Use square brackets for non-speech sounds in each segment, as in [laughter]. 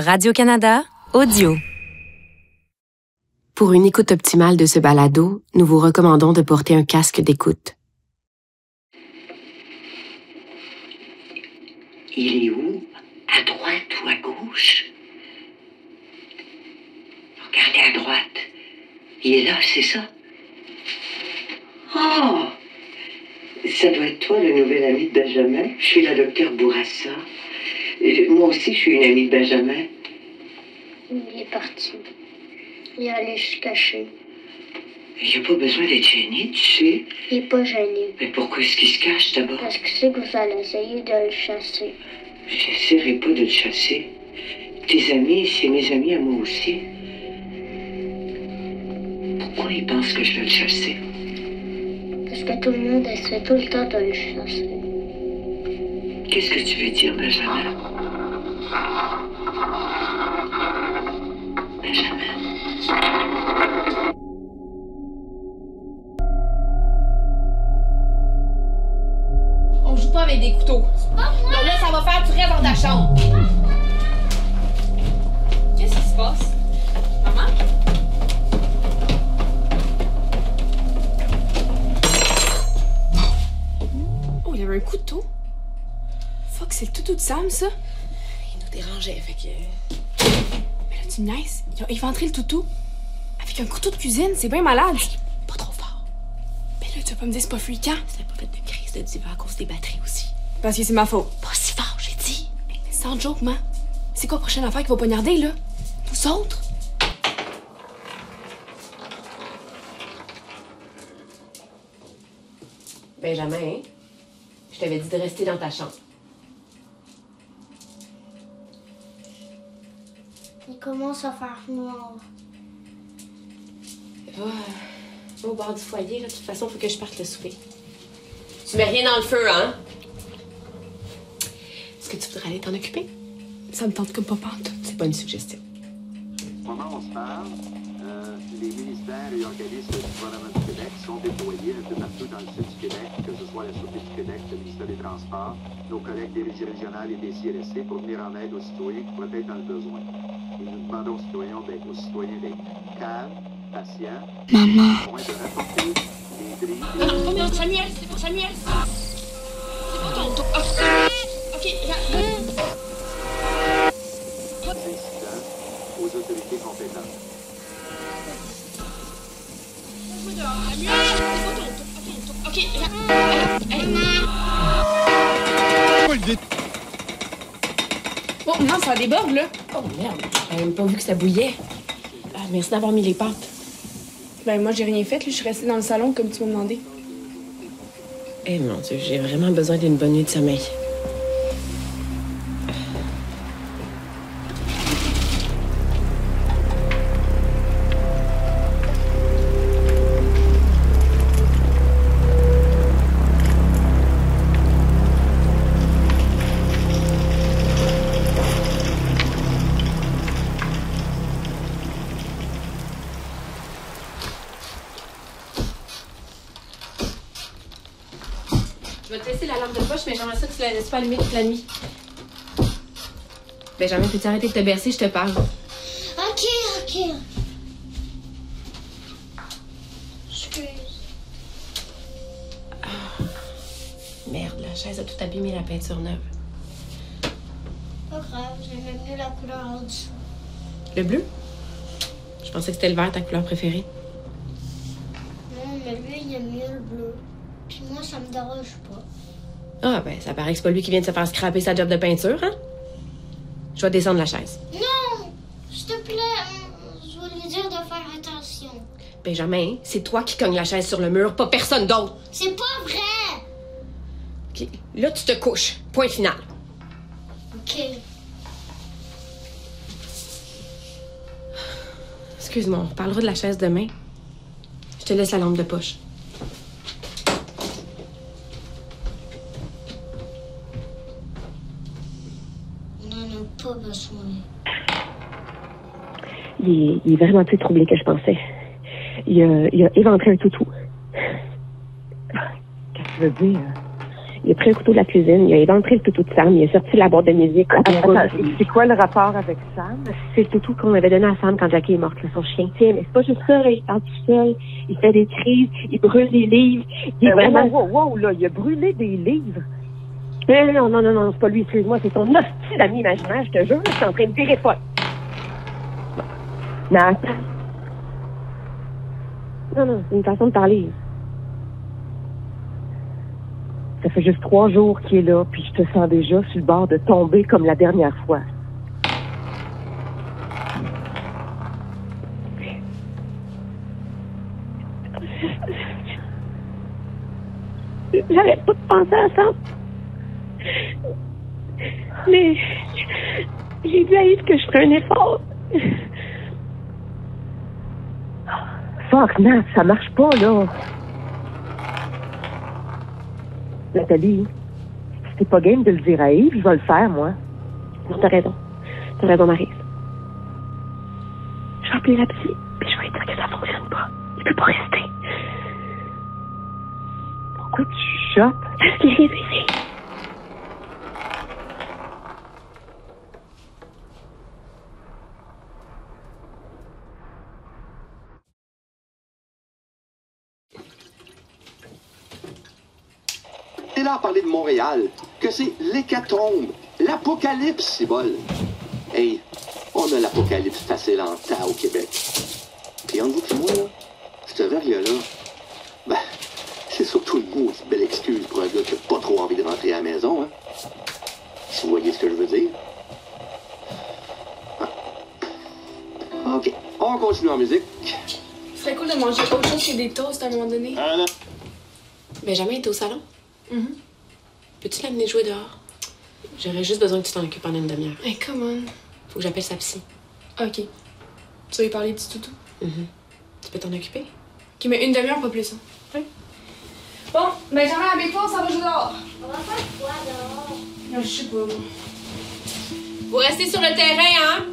Radio-Canada, audio. Pour une écoute optimale de ce balado, nous vous recommandons de porter un casque d'écoute. Il est où? À droite ou à gauche? Regardez à droite. Il est là, c'est ça? Oh! Ça doit être toi, le nouvel ami de Benjamin. Je suis la docteure Bourassa. Moi aussi, je suis une amie de Benjamin. Il est parti. Il est allé se cacher. Il n'y a pas besoin d'être gêné, tu sais. Il est pas gêné. Mais pourquoi est-ce qu'il se cache d'abord? Parce que c'est que vous allez essayer de le chasser. J'essaierai pas de le chasser. Tes amis, c'est mes amis à moi aussi. Pourquoi ils pensent que je vais le chasser? Parce que tout le monde essaie tout le temps de le chasser. Qu'est-ce que tu veux dire, Benjamin? On joue pas avec des couteaux. Non, là, ça va faire, tu restes dans ta chambre. Qu'est-ce qui se passe? Maman? Oh, il y avait un couteau. Fuck, c'est le toutou de Sam, ça. Fait que. Mais là, tu me niaises. Il a éventré le toutou. Avec un couteau de cuisine, c'est bien malade. pas trop fort. Mais là, tu vas pas me dire c'est pas fréquent. C'est pas fait de crise de diva à cause des batteries aussi. Parce que c'est ma faute. Pas si fort, j'ai dit. Mais sans joke, man. C'est quoi la prochaine affaire qui va poignarder, là? Nous autres? Benjamin, je t'avais dit de rester dans ta chambre. Commence à faire noir. Va, va au bord du foyer, là. De toute façon, faut que je parte le souper. Tu mets rien dans le feu, hein? Est-ce que tu voudrais aller t'en occuper? Ça me tente comme pas pantoute. C'est pas une suggestion. On se parle, les ministères et organismes du gouvernement du Québec sont déployés un peu partout dans le sud du Québec, que ce soit la Sûreté du Québec, le ministère des Transports, nos collègues des régies régionales et des CRSC pour venir en aide aux citoyens qui pourraient être dans le besoin. Et nous demandons aux citoyens d'être, aux citoyens d'être calmes, patients, Maman. moins de rapporter les drilles, Non, non, non, non, Samuel, c'est pour Samuel? C'est pas ton tour. Ok, des incidents aux autorités compétentes. Oh, non, ça déborde, là. Oh merde, j'avais même pas vu que ça bouillait. Ah, merci d'avoir mis les pâtes. Ben, moi, j'ai rien fait, là. Je suis restée dans le salon comme tu m'as demandé. Eh mon Dieu, j'ai vraiment besoin d'une bonne nuit de sommeil. Lampe de poche, mais j'aimerais ça que tu la laisses pas allumée toute la nuit. Benjamin, peux-tu arrêter de te bercer, je te parle. Ok, ok. Excuse. Merde, la chaise a tout abîmé la peinture neuve. Pas grave, j'aimais mieux la couleur en dessous. Le bleu? Je pensais que c'était le vert, ta couleur préférée. Non, mais lui, il aime mieux le bleu. Puis moi, ça me dérange pas. Ah, ben, ça paraît que c'est pas lui qui vient de se faire scraper sa job de peinture, hein? Je vais descendre la chaise. Non! S'il te plaît, je lui dire de faire attention. Benjamin, c'est toi qui cognes la chaise sur le mur, pas personne d'autre. C'est pas vrai! OK, là, tu te couches. Point final. Ok. Excuse-moi, on reparlera de la chaise demain. Je te laisse la lampe de poche. On n'en a pas besoin. Il est, il est vraiment plus troublé que je pensais. Il a, il a éventré un toutou. Qu'est-ce que tu veux dire? Il a pris un couteau de la cuisine, il a éventré le toutou de Sam, il a sorti la boîte de musique. C'est quoi le rapport avec Sam? C'est le toutou qu'on avait donné à Sam quand Jackie est morte, son chien. Tiens, mais c'est pas juste ça, il parle tout seul, il fait des crises, il brûle des livres. Il est Euh, vraiment... wow, wow, là, il a brûlé des livres. Non, non, non, non, non, c'est pas lui, excuse-moi, c'est son hostie d'ami imaginaire, je te jure, je suis en train de virer folle. Nat, Non, non, c'est une façon de parler. ça fait juste trois jours qu'il est là, puis je te sens déjà sur le bord de tomber comme la dernière fois. J'arrête pas de penser à ça. Mais j'ai dit à Yves que je ferais un effort. Fuck, Nat, ça marche pas, là. Nathalie, si t'es pas game de le dire à Yves, je vais le faire, moi. Non, t'as raison. T'as raison, Marie. Je vais appeler la psy, puis je vais lui dire que ça fonctionne pas. Il peut pas rester. Pourquoi tu chotes? Parce [laughs] qu'il est réveillé. Parler de Montréal, que c'est l'hécatombe, l'apocalypse, c'est bol. Hey, on a l'apocalypse facile en tas au Québec. Puis entre vous et moi, là, cette vergue-là, ben, c'est surtout une maudite belle excuse pour un gars qui a pas trop envie de rentrer à la maison, hein. Si vous voyez ce que je veux dire. Ah. OK, on continue en musique. Ce serait cool de manger autre chose que des toasts à un moment donné. Ah, non. Benjamin est au salon. Mhm. Peux-tu l'amener jouer dehors? J'aurais juste besoin que tu t'en occupes pendant une demi-heure. Hey, come on. Faut que j'appelle sa psy. Ok. Tu vas lui parler du toutou? Mhm. Tu peux t'en occuper? Ok, mais une demi-heure, pas plus. Hein. Oui. Bon, Benjamin, avec-toi, ça va jouer dehors. On va faire quoi dehors? Non, je sais pas, moi. Vous restez sur le terrain, hein?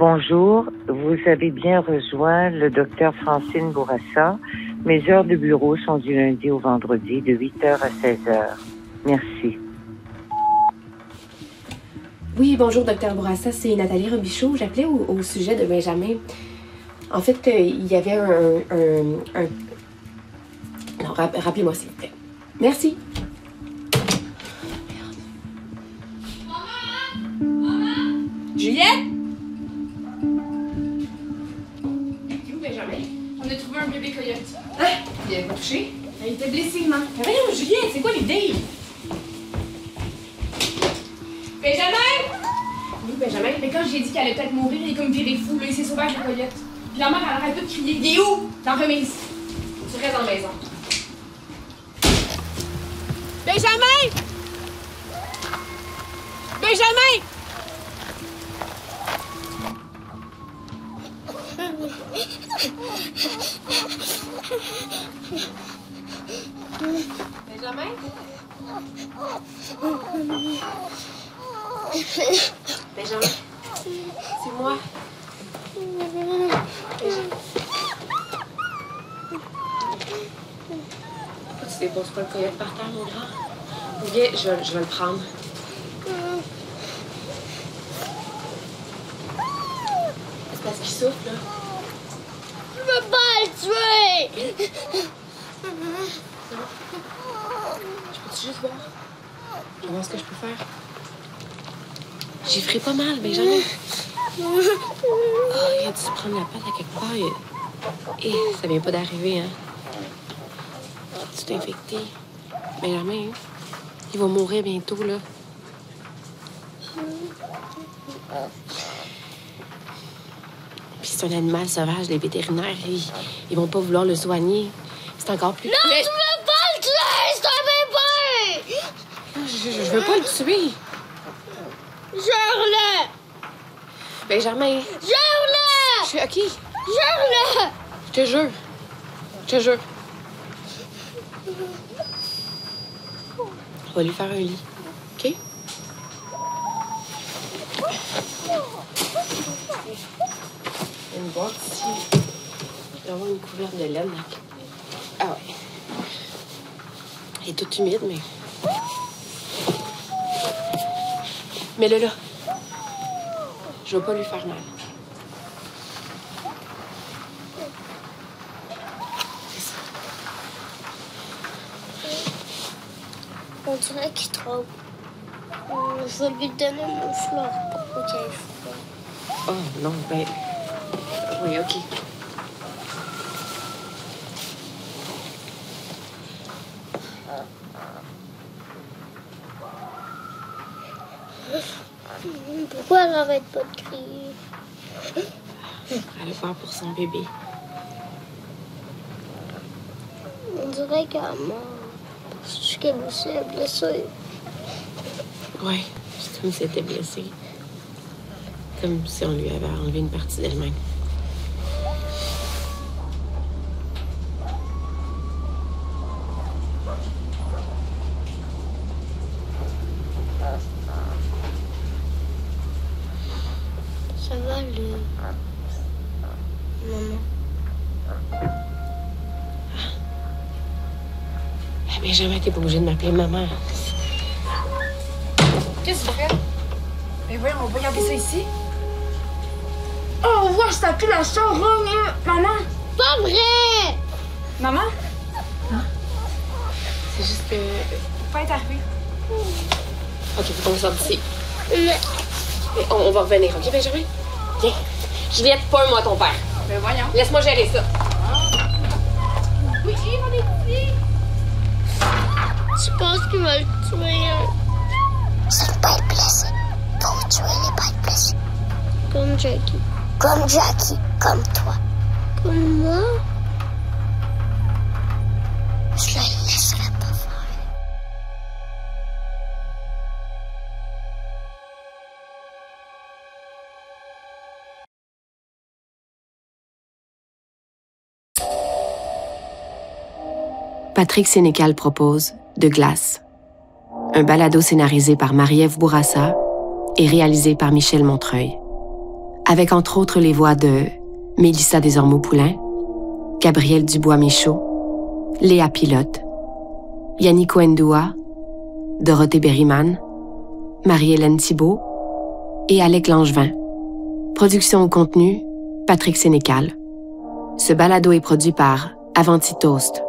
Bonjour, vous avez bien rejoint le docteur Francine Bourassa. Mes heures de bureau sont du lundi au vendredi de 8h à 16h. Merci. Oui, bonjour, docteur Bourassa. C'est Nathalie Robichaud. J'appelais au, sujet de Benjamin. En fait, euh, il y avait un. un, Non, rap- rappelez-moi, s'il vous plaît. Merci. On a trouvé un bébé coyote. Hein? Il est couché? Il était blessé, man. Mais voyons, Juliette, c'est quoi l'idée? Benjamin! Oui, Benjamin. Mais quand j'ai dit qu'elle allait peut-être mourir, il est comme viré fou, là, il s'est sauvé avec la coyote. Puis la mère, elle arrête pas de crier. Il est où? Dans la remise. Tu restes dans la maison. Benjamin! Benjamin! Benjamin? Benjamin? C'est moi. Tu déposes pas le coyote par terre, mon grand? Viens, je, vais- je vais le prendre. C'est parce qu'il souffle, là. Tuer! Je peux-tu juste voir? Je vais voir ce que je peux faire? J'y ferai pas mal, Benjamin. Oh, il a dû se prendre la patte à quelque part. Il- Eh, ça vient pas d'arriver, hein. T'es infecté. Benjamin, hein? il va mourir bientôt, là. C'est un animal sauvage, les vétérinaires, ils, ils vont pas vouloir le soigner. C'est encore plus... Non, Mais- tu veux pas le tuer! C'est un bébé! je, je- veux pas le tuer. Jure-le! Benjamin, Jure-le! je suis... OK, Jure-le! je te jure. Je te jure. On va lui faire un lit. OK? Boîte ici. Il va y avoir une couverte de laine. Ah ouais. Elle est toute humide, mais. Mais là, là. Je vais pas lui faire mal. C'est ça. On dirait qu'il. Euh, Je vais lui donner mon fleur pour qu'il ait froid. Oh non, ben. Oui, OK. Pourquoi elle arrête pas de crier? Elle a peur pour son bébé. On dirait qu'elle. Parce qu'elle aussi est blessée. Ouais, c'est comme si elle était blessée. Comme si on lui avait enlevé une partie d'elle-même. Ça va, le... Maman. Mais jamais t'es pas obligée de m'appeler maman. Qu'est-ce que tu fais? Mais voyons, on va regarder ça ici. Oh, ouais, ça pue la chambre, hein, maman. Pas vrai Maman? C'est juste que. Pas être arrivé. Ok, faut qu'on sorte d'ici. On, on va revenir, ok, Benjamin? Viens. Juliette, pas un mot à ton père. Ben voyons. Laisse-moi gérer ça. Tu penses qu'il va le tuer hein? C'est une bête blessée. Faut tuer les bêtes blessées. Comme Jackie. Comme Jackie, comme toi. Comme moi Je la laisserai pas faire. Patrick Sénécal propose De glace, un balado scénarisé par Marie-Ève Bourassa et réalisé par Michel Montreuil, avec entre autres les voix de Mélissa Desormeaux-Poulain, Gabriel Dubois-Michaud, Léa Pilote, Yannick Oendua, Dorothée Berryman, Marie-Hélène Thibault et Alec Langevin. Production au contenu, Patrick Sénécal. Ce balado est produit par Avanti Toast,